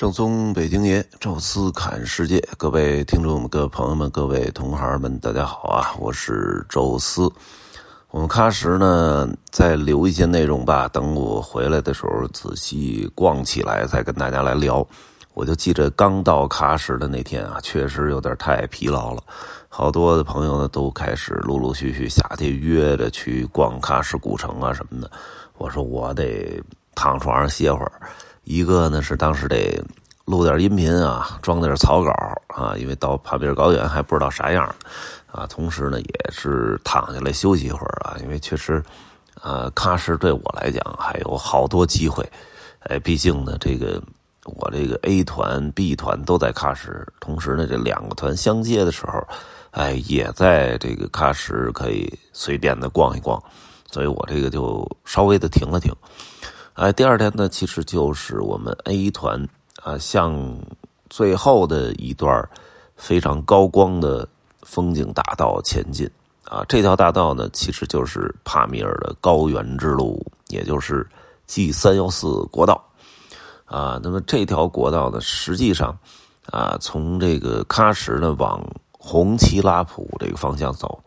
正宗北京爷，宙斯侃世界，各位听众们、各位朋友们、各位同行们，大家好啊！我是宙斯。我们喀什呢，再留一些内容吧，等我回来的时候仔细逛起来，再跟大家来聊。我就记着刚到喀什的那天啊，确实有点太疲劳了，好多的朋友呢都开始陆陆续续下去约着去逛喀什古城啊什么的。我说我得躺床上歇会儿。一个呢是当时得录点音频啊，装点草稿啊，因为到帕米尔高原还不知道啥样啊。同时呢，也是躺下来休息一会儿啊，因为确实，呃，喀什对我来讲还有好多机会。哎，毕竟呢，这个我这个 A 团、B 团都在喀什，同时呢，这两个团相接的时候，哎，也在这个喀什可以随便的逛一逛，所以我这个就稍微的停了停。哎，第二天呢，其实就是我们 A 团啊，向最后的一段非常高光的风景大道前进啊。这条大道呢，其实就是帕米尔的高原之路，也就是 G 三幺四国道啊。那么这条国道呢，实际上啊，从这个喀什呢往红旗拉普这个方向走，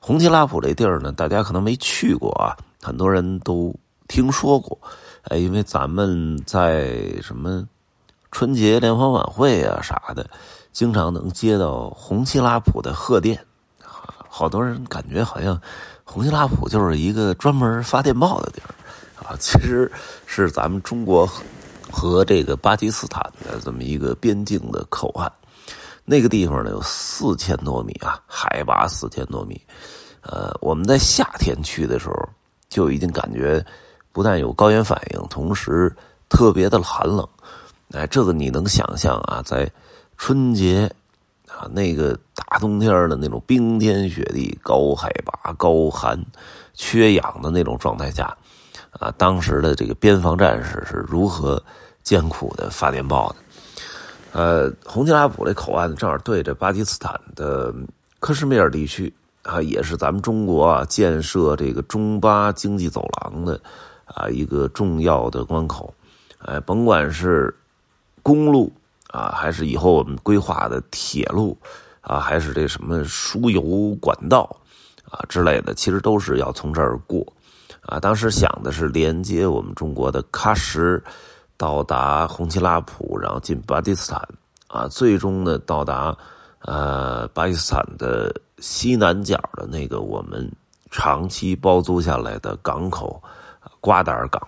红旗拉普这地儿呢，大家可能没去过啊，很多人都。听说过，哎，因为咱们在什么春节联欢晚会啊啥的，经常能接到红旗拉普的贺电，好多人感觉好像红旗拉普就是一个专门发电报的地儿啊，其实是咱们中国和这个巴基斯坦的这么一个边境的口岸。那个地方呢有四千多米啊，海拔四千多米。呃，我们在夏天去的时候就已经感觉。不但有高原反应，同时特别的寒冷，哎，这个你能想象啊？在春节啊，那个大冬天的那种冰天雪地、高海拔、高寒、缺氧的那种状态下，啊，当时的这个边防战士是如何艰苦的发电报的？呃，红旗拉普这口岸正好对着巴基斯坦的克什米尔地区啊，也是咱们中国啊建设这个中巴经济走廊的。啊，一个重要的关口，哎，甭管是公路啊，还是以后我们规划的铁路啊，还是这什么输油管道啊之类的，其实都是要从这儿过。啊，当时想的是连接我们中国的喀什，到达红旗拉普，然后进巴基斯坦，啊，最终呢到达呃巴基斯坦的西南角的那个我们长期包租下来的港口。瓜达尔港，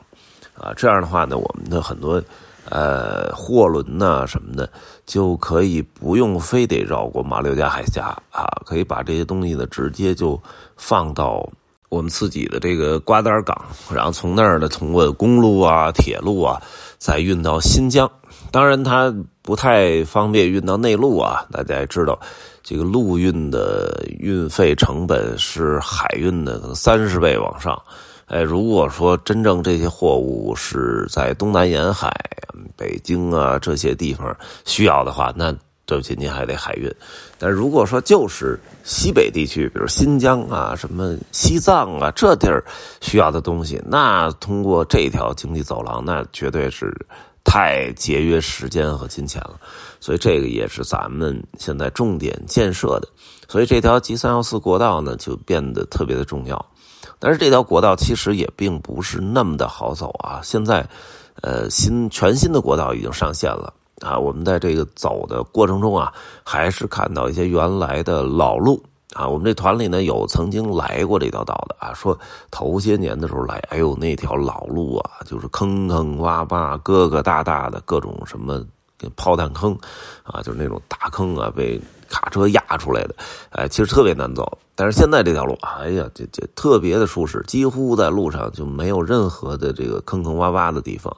啊，这样的话呢，我们的很多呃货轮呐什么的，就可以不用非得绕过马六甲海峡啊，可以把这些东西呢直接就放到我们自己的这个瓜达尔港，然后从那儿呢通过公路啊、铁路啊，再运到新疆。当然，它不太方便运到内陆啊。大家也知道，这个陆运的运费成本是海运的可能三十倍往上。哎，如果说真正这些货物是在东南沿海、北京啊这些地方需要的话，那对不起，您还得海运。但如果说就是西北地区，比如新疆啊、什么西藏啊这地儿需要的东西，那通过这条经济走廊，那绝对是太节约时间和金钱了。所以这个也是咱们现在重点建设的。所以这条 G 三幺四国道呢，就变得特别的重要。但是这条国道其实也并不是那么的好走啊！现在，呃，新全新的国道已经上线了啊！我们在这个走的过程中啊，还是看到一些原来的老路啊。我们这团里呢有曾经来过这条道的啊，说头些年的时候来，哎呦，那条老路啊，就是坑坑洼洼、疙疙瘩瘩的各种什么炮弹坑啊，就是那种大坑啊，被。卡车压出来的，哎，其实特别难走。但是现在这条路，哎呀，这这特别的舒适，几乎在路上就没有任何的这个坑坑洼洼的地方，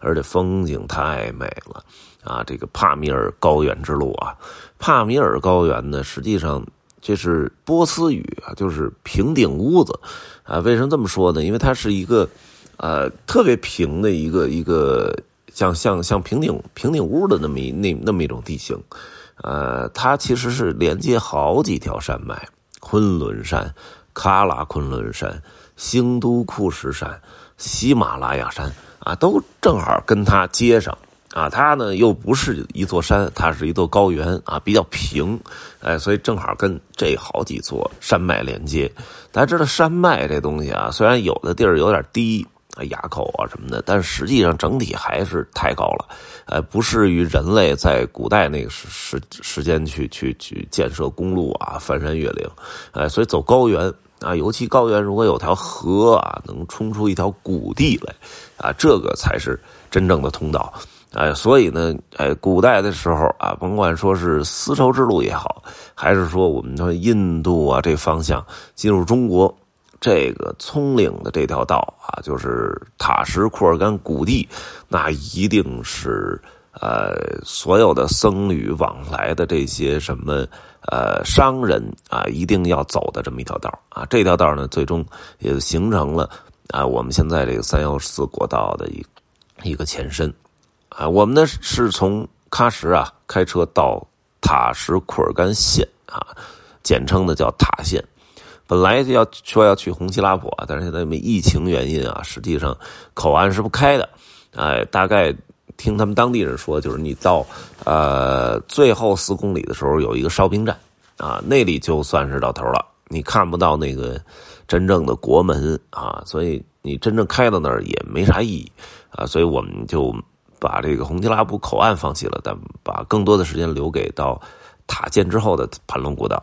而且风景太美了啊！这个帕米尔高原之路啊，帕米尔高原呢，实际上这是波斯语啊，就是平顶屋子啊。为什么这么说呢？因为它是一个呃特别平的一个一个像像像平顶平顶屋的那么一那那么一种地形。呃，它其实是连接好几条山脉：昆仑山、喀拉昆仑山、兴都库什山、喜马拉雅山啊，都正好跟它接上啊，它呢又不是一座山，它是一座高原啊，比较平，哎，所以正好跟这好几座山脉连接。大家知道山脉这东西啊，虽然有的地儿有点低，啊垭口啊什么的，但实际上整体还是太高了，呃，不适于人类在古代那个时时时间去去去建设公路啊，翻山越岭，哎，所以走高原啊，尤其高原如果有条河啊，能冲出一条谷地来，啊，这个才是真正的通道。哎，所以呢，哎，古代的时候啊，甭管说是丝绸之路也好，还是说我们说印度啊这方向进入中国，这个葱岭的这条道啊，就是塔什库尔干谷地，那一定是呃所有的僧侣往来的这些什么呃商人啊，一定要走的这么一条道啊。这条道呢，最终也形成了啊我们现在这个三幺四国道的一一个前身。啊，我们呢是从喀什啊开车到塔什库尔干县啊，简称的叫塔县。本来要说要去红旗拉普，但是现在因为疫情原因啊，实际上口岸是不开的。哎，大概听他们当地人说，就是你到呃最后四公里的时候有一个烧兵站啊，那里就算是到头了，你看不到那个真正的国门啊，所以你真正开到那儿也没啥意义啊，所以我们就。把这个红旗拉普口岸放弃了，但把更多的时间留给到塔建之后的盘龙古道，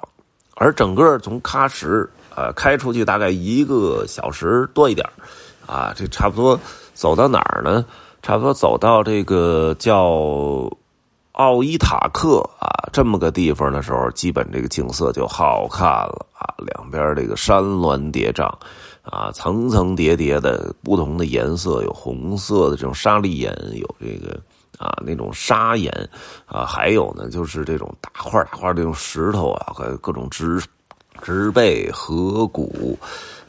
而整个从喀什呃开出去大概一个小时多一点啊，这差不多走到哪儿呢？差不多走到这个叫奥伊塔克啊这么个地方的时候，基本这个景色就好看了啊，两边这个山峦叠嶂。啊，层层叠叠的不同的颜色，有红色的这种沙砾岩，有这个啊那种砂岩，啊还有呢就是这种大块大块这种石头啊和各种植植被河谷，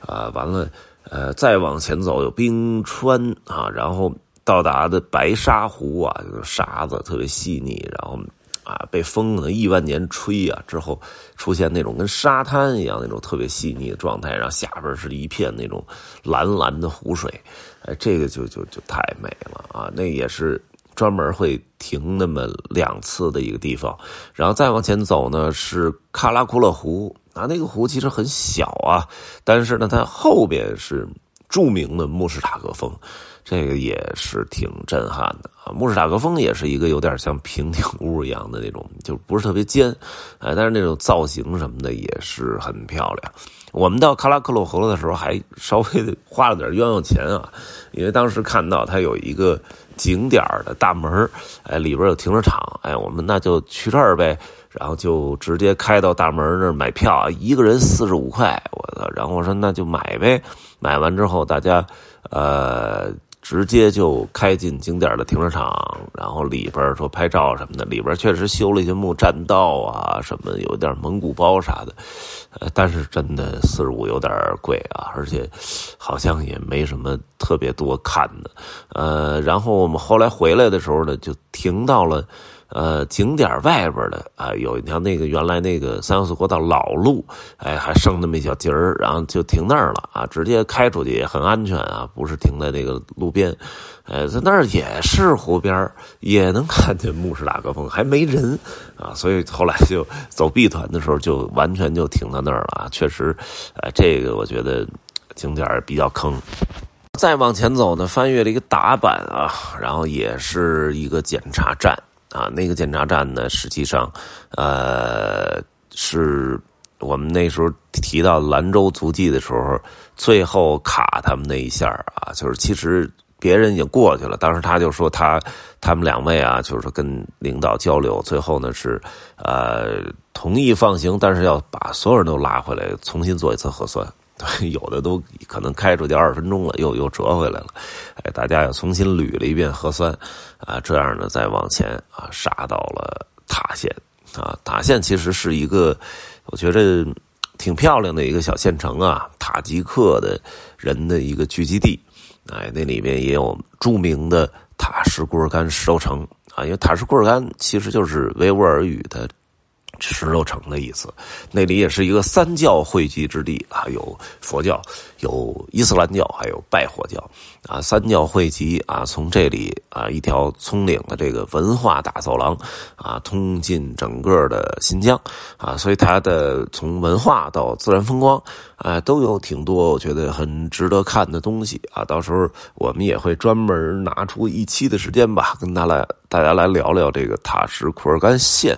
啊完了呃再往前走有冰川啊，然后到达的白沙湖啊，就是沙子特别细腻，然后。啊，被风呢亿万年吹啊，之后出现那种跟沙滩一样那种特别细腻的状态，然后下边是一片那种蓝蓝的湖水，哎，这个就就就太美了啊！那也是专门会停那么两次的一个地方，然后再往前走呢是喀拉库勒湖啊，那个湖其实很小啊，但是呢它后边是著名的穆士塔格峰。这个也是挺震撼的啊！穆士塔格峰也是一个有点像平顶屋一样的那种，就不是特别尖，哎，但是那种造型什么的也是很漂亮。我们到喀拉克洛河的时候，还稍微花了点冤枉钱啊，因为当时看到它有一个景点的大门，哎，里边有停车场，哎，我们那就去这儿呗，然后就直接开到大门那儿买票，一个人四十五块，我操！然后我说那就买呗，买完之后大家，呃。直接就开进景点的停车场，然后里边说拍照什么的，里边确实修了一些木栈道啊，什么有点蒙古包啥的，呃，但是真的四十五有点贵啊，而且好像也没什么特别多看的，呃，然后我们后来回来的时候呢，就停到了。呃，景点外边的啊，有一条那个原来那个三幺四国道老路，哎，还剩那么一小截儿，然后就停那儿了啊，直接开出去也很安全啊，不是停在那个路边，呃，在那儿也是湖边也能看见牧师大格峰，还没人啊，所以后来就走 B 团的时候就完全就停到那儿了啊，确实，呃，这个我觉得景点比较坑。再往前走呢，翻越了一个打板啊，然后也是一个检查站。啊，那个检查站呢，实际上，呃，是我们那时候提到兰州足迹的时候，最后卡他们那一下啊，就是其实别人已经过去了，当时他就说他他们两位啊，就是跟领导交流，最后呢是呃同意放行，但是要把所有人都拉回来，重新做一次核酸。有的都可能开出去二十分钟了，又又折回来了，哎，大家又重新捋了一遍核酸，啊，这样呢再往前啊杀到了塔县，啊，塔县其实是一个我觉得挺漂亮的一个小县城啊，塔吉克的人的一个聚集地，哎，那里面也有著名的塔什库尔干石头城啊，因为塔什库尔干其实就是维吾尔语的石头城的意思，那里也是一个三教汇集之地啊，有佛教，有伊斯兰教，还有拜火教，啊，三教汇集啊，从这里啊一条葱岭的这个文化大走廊啊，通进整个的新疆啊，所以它的从文化到自然风光啊，都有挺多我觉得很值得看的东西啊，到时候我们也会专门拿出一期的时间吧，跟大家大家来聊聊这个塔什库尔干县。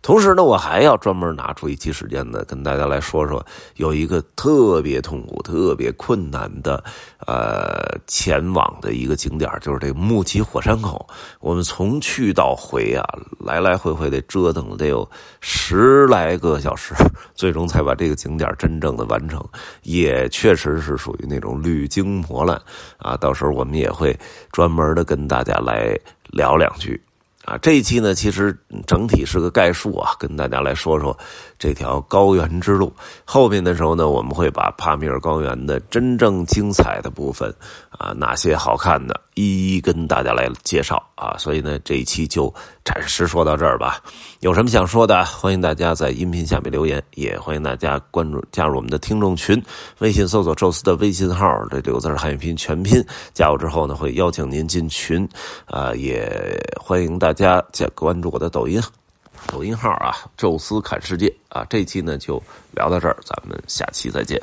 同时呢，我还要专门拿出一期时间呢，跟大家来说说，有一个特别痛苦、特别困难的，呃，前往的一个景点，就是这个木齐火山口。我们从去到回啊，来来回回得折腾得有十来个小时，最终才把这个景点真正的完成。也确实是属于那种屡经磨难啊。到时候我们也会专门的跟大家来聊两句。啊，这一期呢，其实整体是个概述啊，跟大家来说说这条高原之路。后面的时候呢，我们会把帕米尔高原的真正精彩的部分啊，哪些好看的，一一跟大家来介绍啊。所以呢，这一期就暂时说到这儿吧。有什么想说的，欢迎大家在音频下面留言，也欢迎大家关注加入我们的听众群，微信搜索“宙斯”的微信号，这六个字汉语拼音全拼，加入之后呢，会邀请您进群啊，也欢迎大。家加关注我的抖音，抖音号啊，宙斯看世界啊，这期呢就聊到这儿，咱们下期再见。